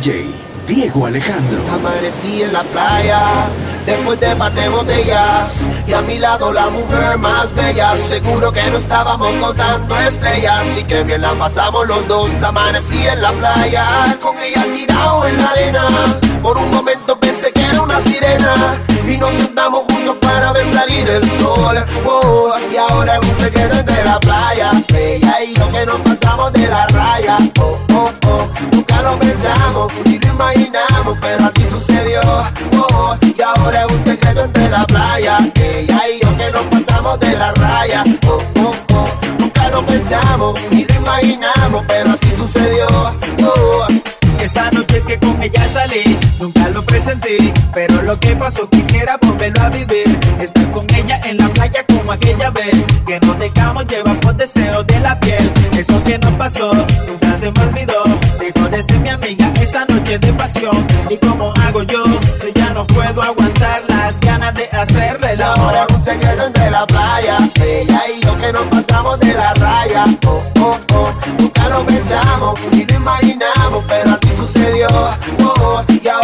DJ Diego Alejandro. Amanecí en la playa, después de par de botellas, y a mi lado la mujer más bella. Seguro que no estábamos contando estrellas, y que bien la pasamos los dos. Amanecí en la playa, con ella tirado en la arena. Por un momento pensé que era una sirena, y nos sentamos juntos para ver salir el sol. Oh, y ahora es un secreto entre la playa, ella y yo que nos pasamos de la raya. Oh, oh, oh, nunca lo pensamos, ni lo imaginamos, pero así sucedió. Oh, y ahora es un secreto entre la playa, ella y yo que nos pasamos de la raya. Oh, oh, oh, nunca lo pensamos, ni lo imaginamos, pero así sucedió. Oh, que con ella salí, nunca lo presenté, pero lo que pasó quisiera volverlo a vivir. Estar con ella en la playa como aquella vez, que nos dejamos llevar por deseos de la piel. Eso que nos pasó, nunca se me olvidó. Dejó de ser mi amiga esa noche de pasión. ¿Y cómo hago yo? Si ya no puedo aguantar las ganas de hacerle amor. es un secreto entre la playa, ella y yo que nos pasamos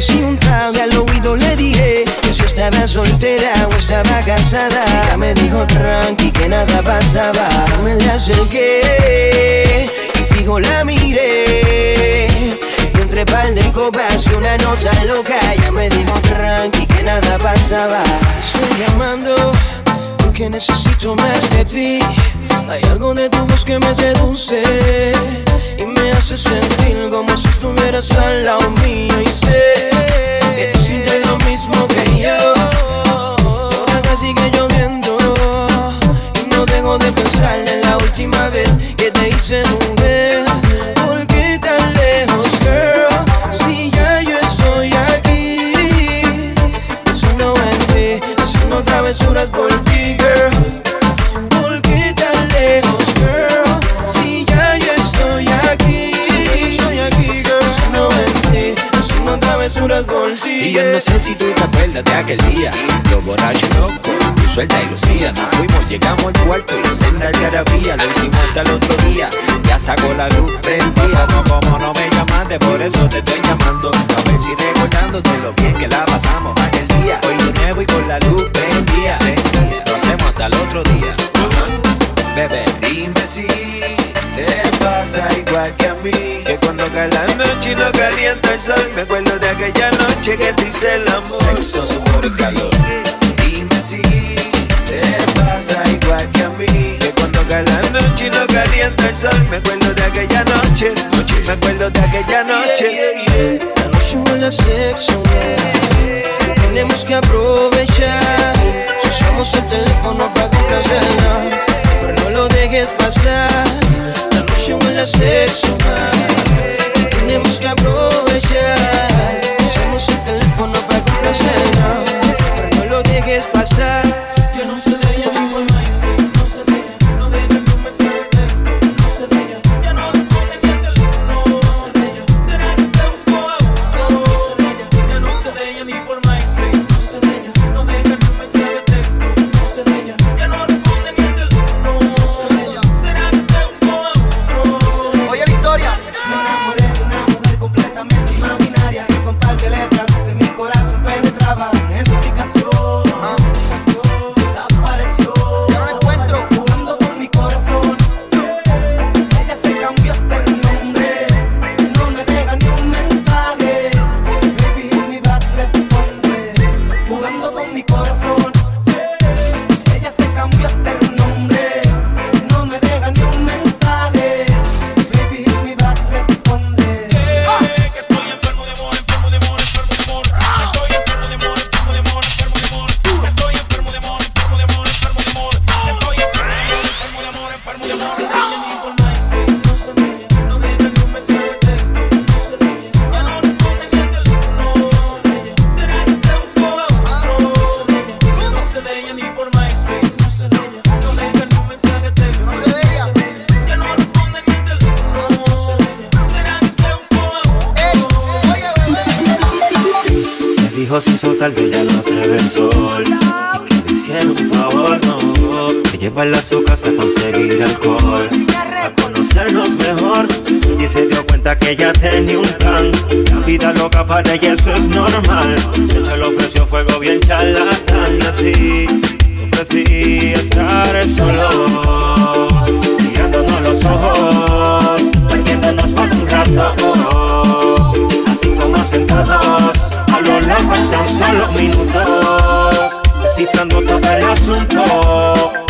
Ofrecí un trago al oído le dije que si estaba soltera o estaba casada. Ella me dijo tranqui que nada pasaba. Me la acerqué y fijo la miré. Y entre par de copas y una nota loca. Ella me dijo tranqui que nada pasaba. Estoy llamando porque necesito más de ti. Hay algo de tu voz que me seduce y me hace sentir como si estuvieras al lado mío y sé que tú sientes lo mismo que yo. Por acá sigue lloviendo y no dejo de pensar en la última vez que te hice mujer. Y yo no sé si tú te acuerdas de aquel día, los borrachos locos, suelta y lucía. Nos fuimos, llegamos al cuarto y senda el garabía. Lo hicimos hasta el otro día, y hasta con la luz prendida. No, como no me llamaste, por eso te estoy llamando. A ver si recordándote lo bien que la pasamos aquel día. Hoy de nuevo y con la luz prendida. Lo hacemos hasta el otro día. Bebé, dime si te pasa igual que a mí Que cuando cae la noche y no calienta el sol Me acuerdo de aquella noche que te hice el amor. Sexo, sudor y calor. Dime si te pasa igual que a mí Que cuando cae la noche y no calienta el sol Me acuerdo de aquella noche, noche Me acuerdo de aquella noche. La noche huele a sexo, tenemos que aprovechar. La noche huele a sexo, tenemos que aprovechar. Usamos el teléfono para complacerla, llevarla a su casa a conseguir alcohol. A conocernos mejor Y se dio cuenta que ella tenía un plan. La vida loca para ella eso es normal. De hecho le ofreció fuego bien charlatán Y así. Ofrecí estar solos Mirándonos los ojos Perdiéndonos por un rato. Así como sentados A lo loco en tan solo minutos Descifrando todo el asunto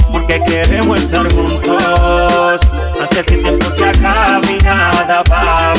queremos estar juntos. Antes que el tiempo se acabe nada pase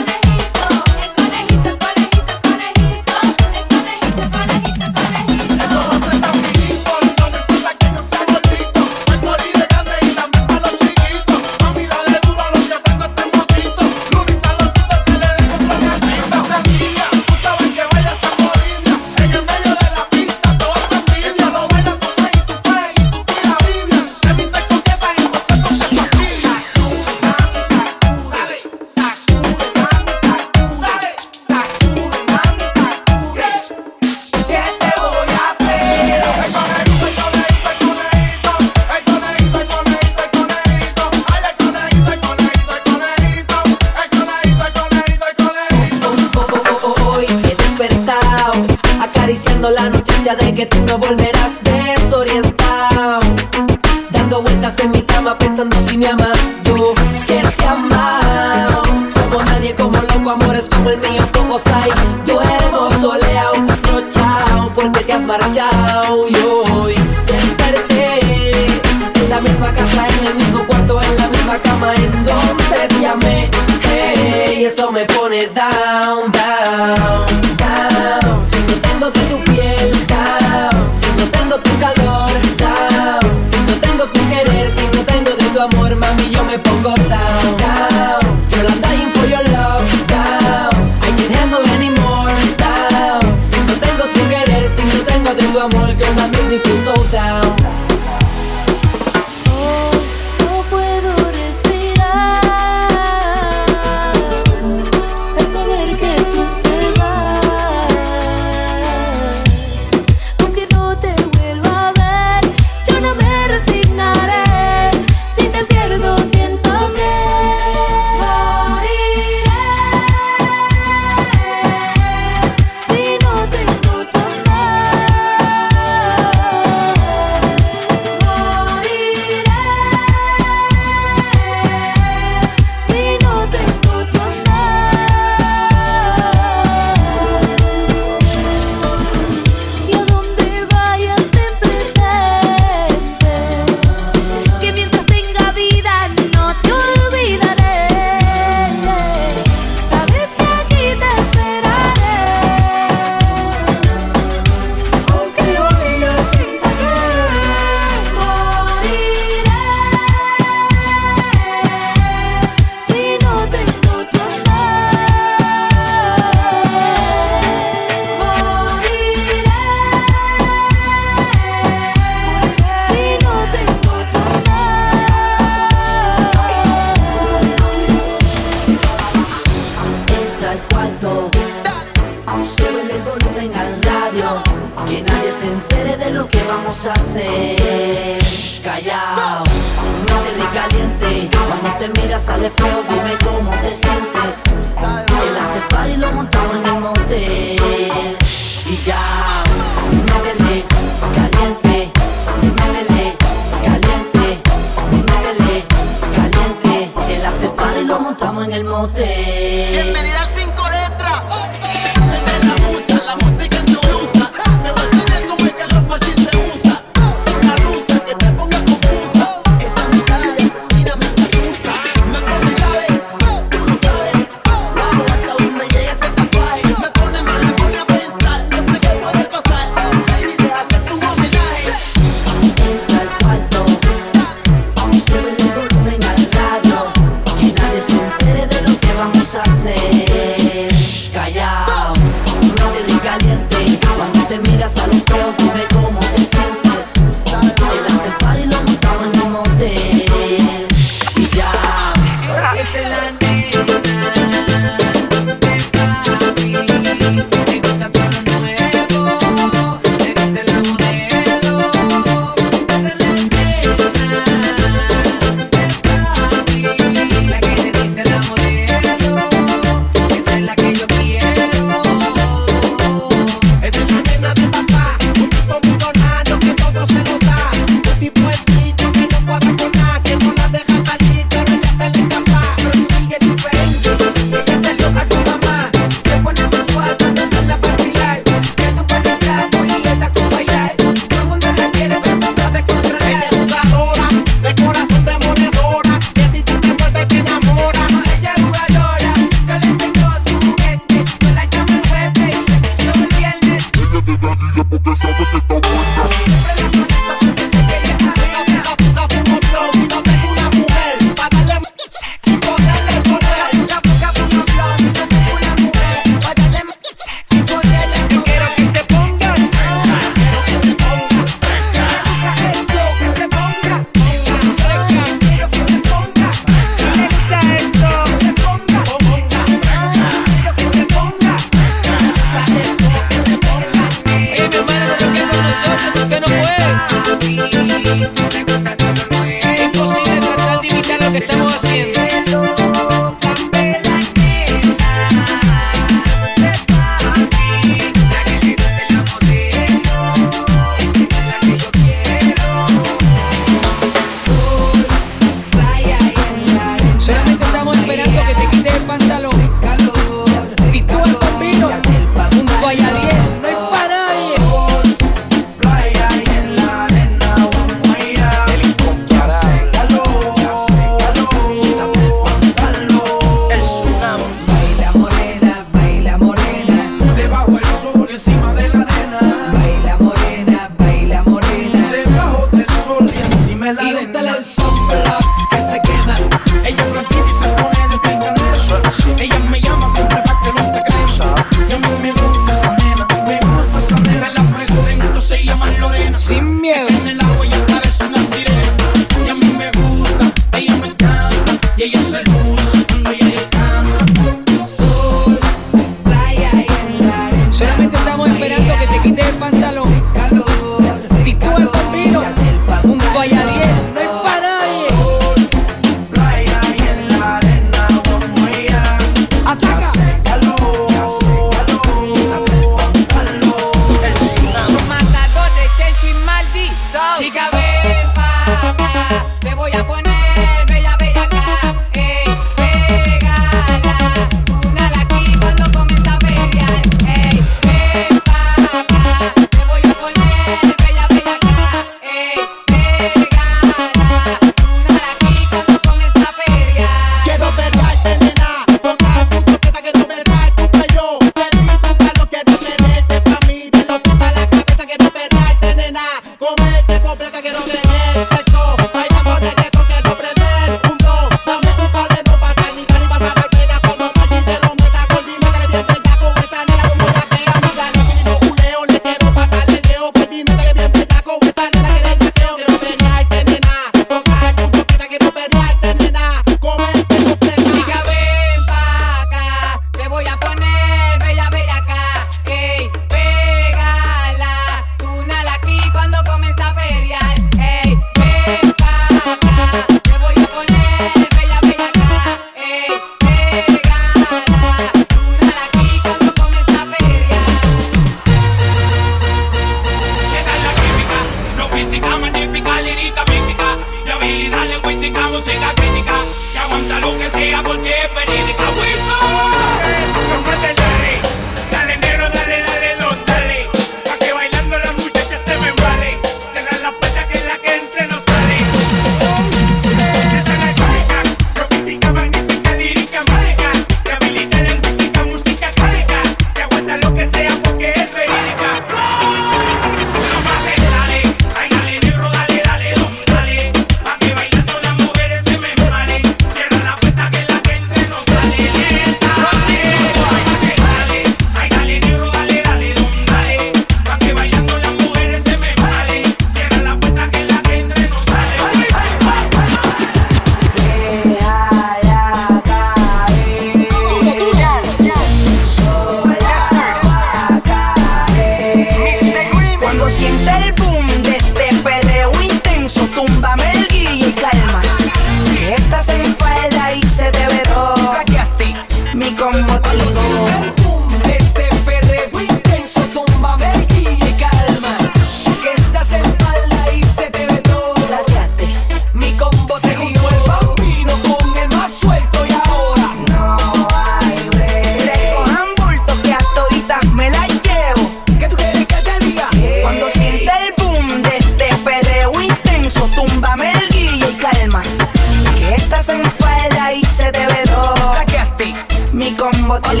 mi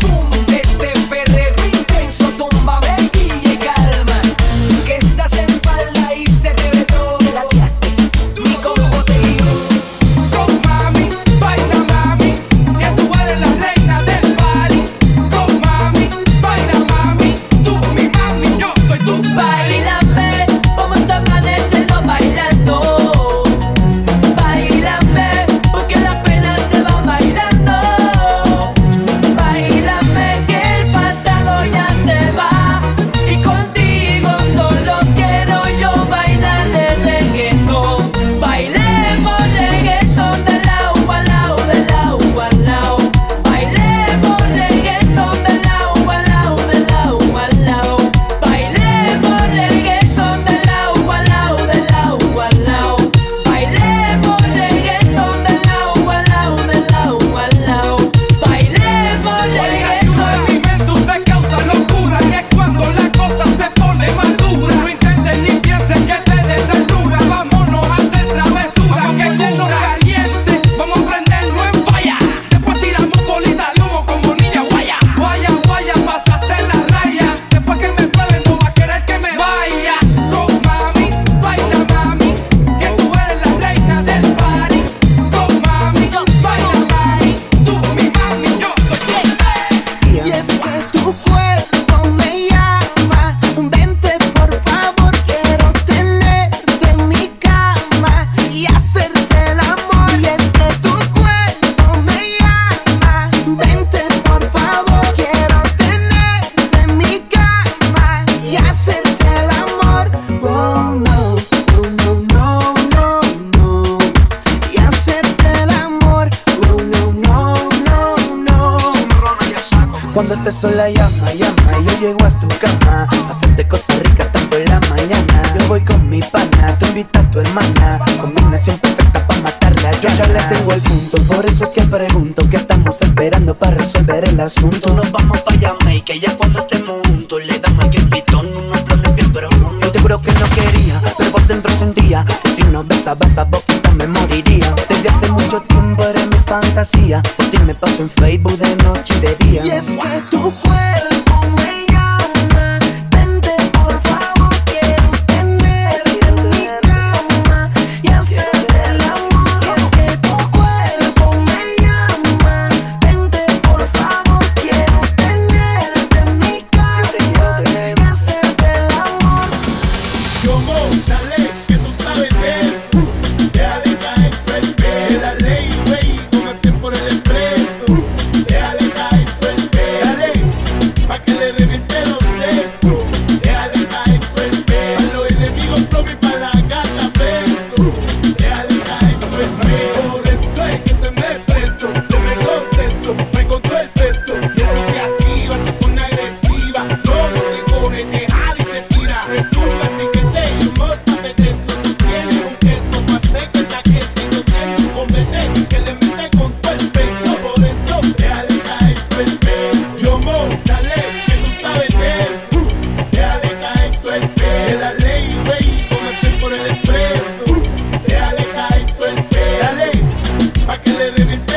combo Cuando estés sola llama, pa'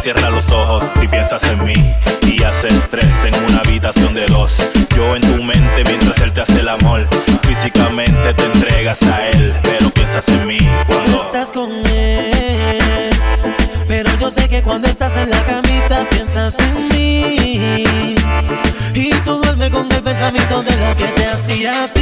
cierra los ojos y piensas en mí y haces tres en una habitación de dos. Yo en tu mente mientras él te hace el amor, físicamente te entregas a él, pero piensas en mí cuando estás con él. Pero yo sé que cuando estás en la camita piensas en mí y tú duermes con el pensamiento de lo que te hacía a.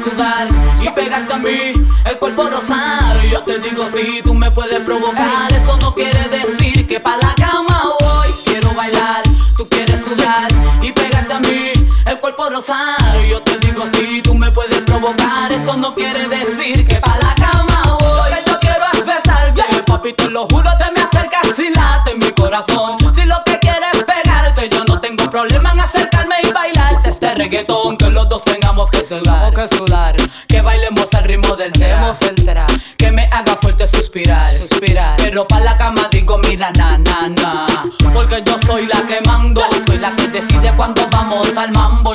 sudar y pegarte a mí, el cuerpo rosar. Yo te digo si tú me puedes provocar, eso no quiere decir que pa' la cama voy. Quiero bailar, tú quieres sudar y pegarte a mí, el cuerpo rosar. Yo te digo si tú me puedes provocar, eso no quiere decir que pa' la cama voy. Lo que yo quiero es besarte, papi, te lo juro, te me acercas y late mi corazón. Si lo que quieres es pegarte, yo no tengo problema en acercarme y bailarte este reggaetón. Que los dos tengamos que sudar, que sudar, que bailemos al ritmo del tema, el tra, que me haga fuerte suspirar, suspirar. Pero pa' la cama digo, mira, na, na, na. Porque yo soy la que mando, soy la que decide cuando vamos al mambo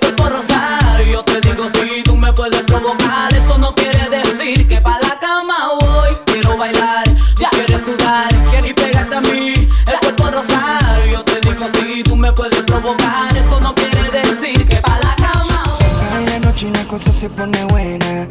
Yo te digo, si tú me puedes provocar, eso no quiere decir que pa' la cama voy. Quiero bailar, ya quieres sudar y pegarte a mí, el cuerpo rosar. Yo te digo, si tú me puedes provocar, eso no quiere decir que pa' la cama voy. Ay, la noche y cosa se pone buena.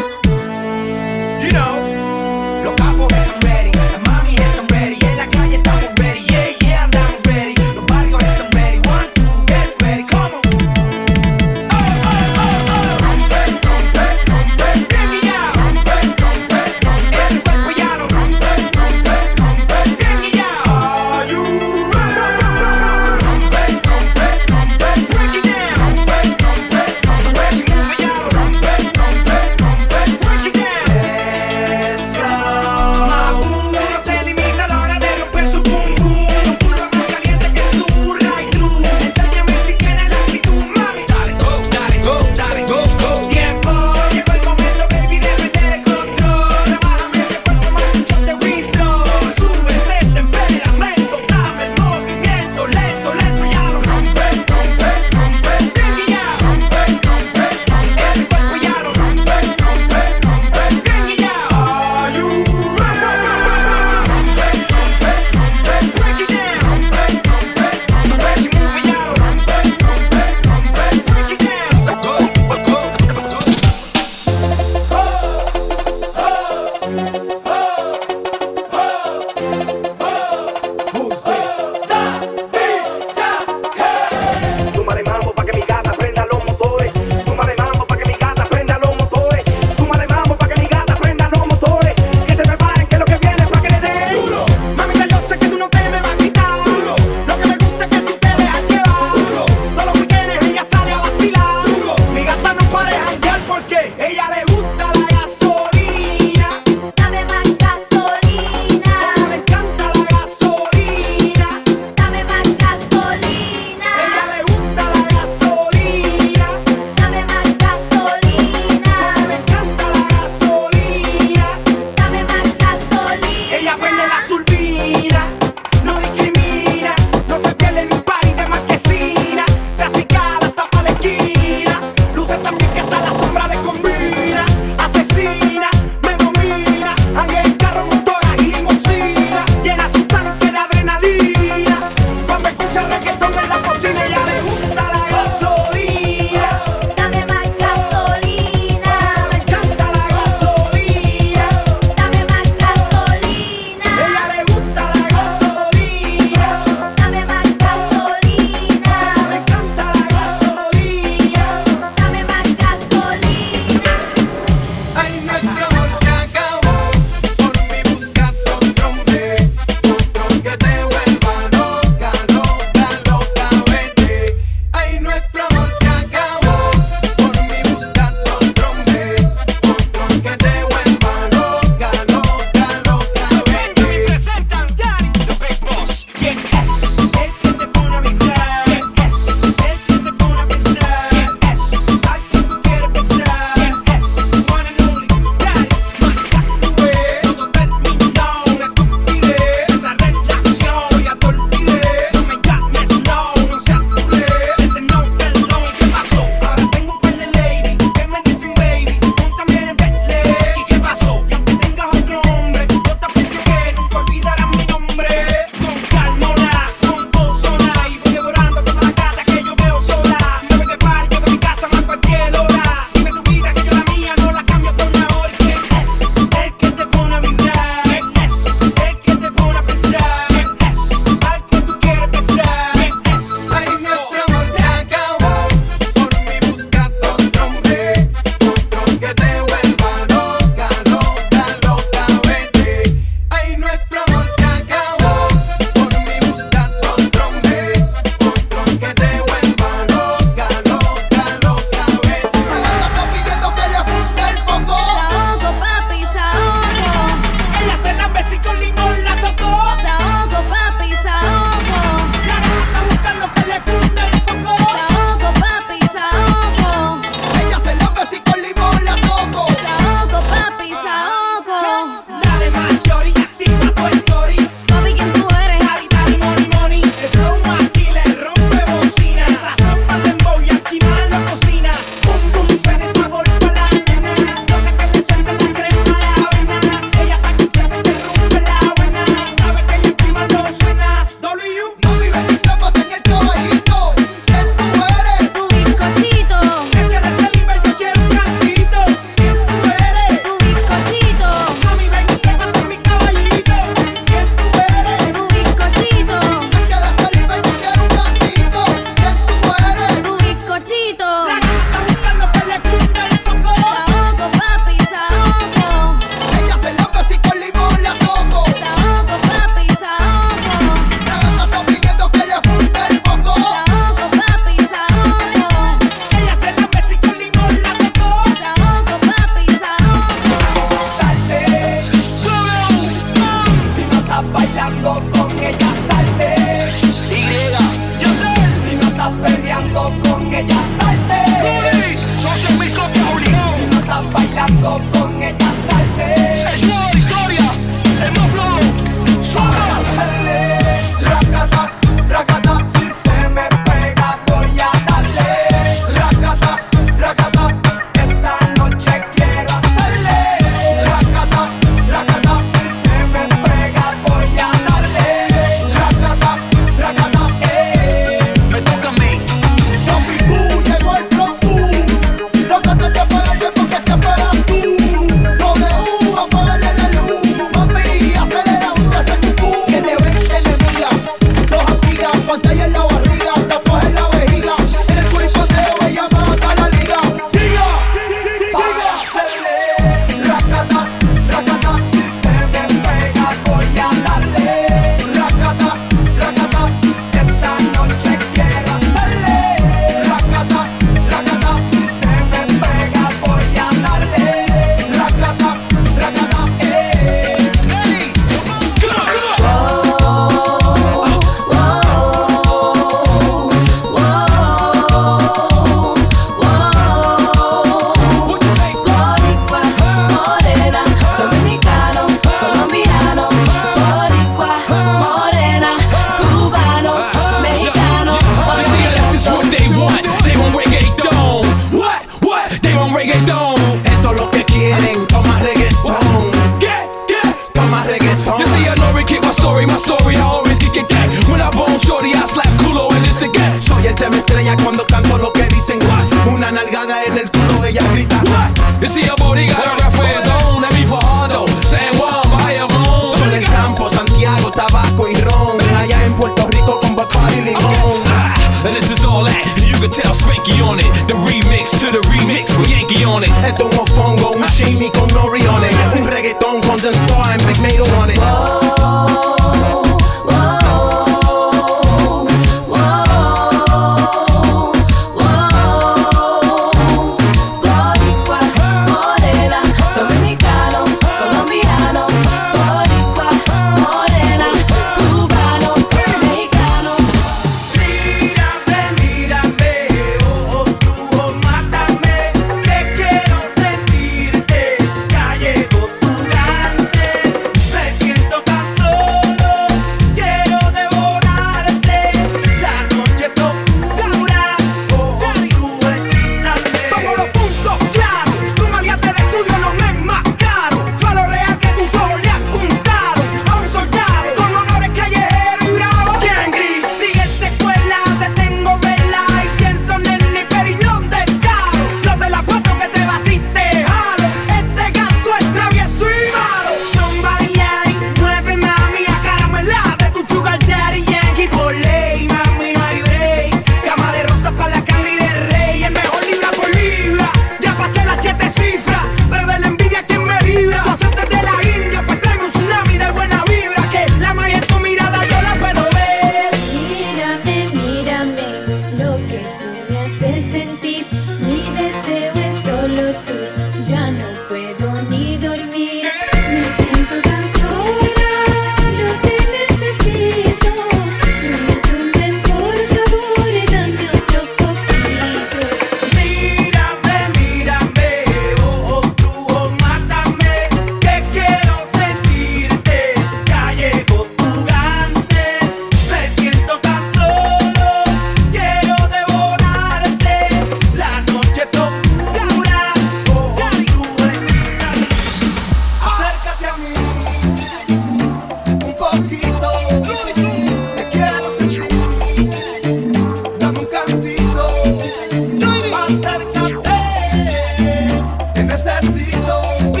Necesito.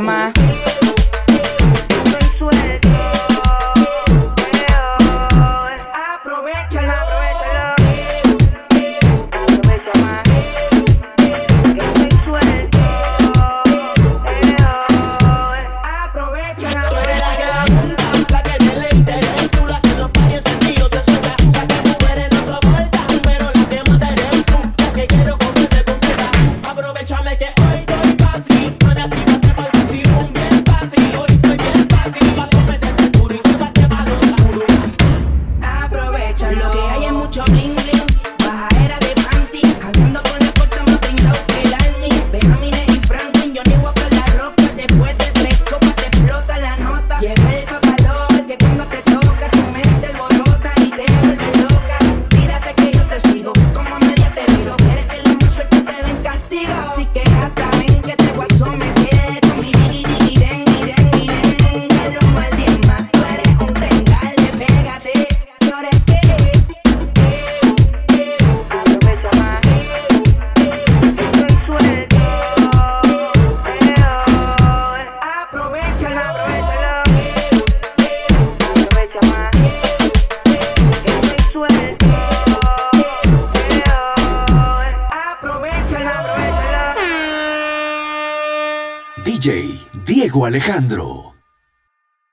Más.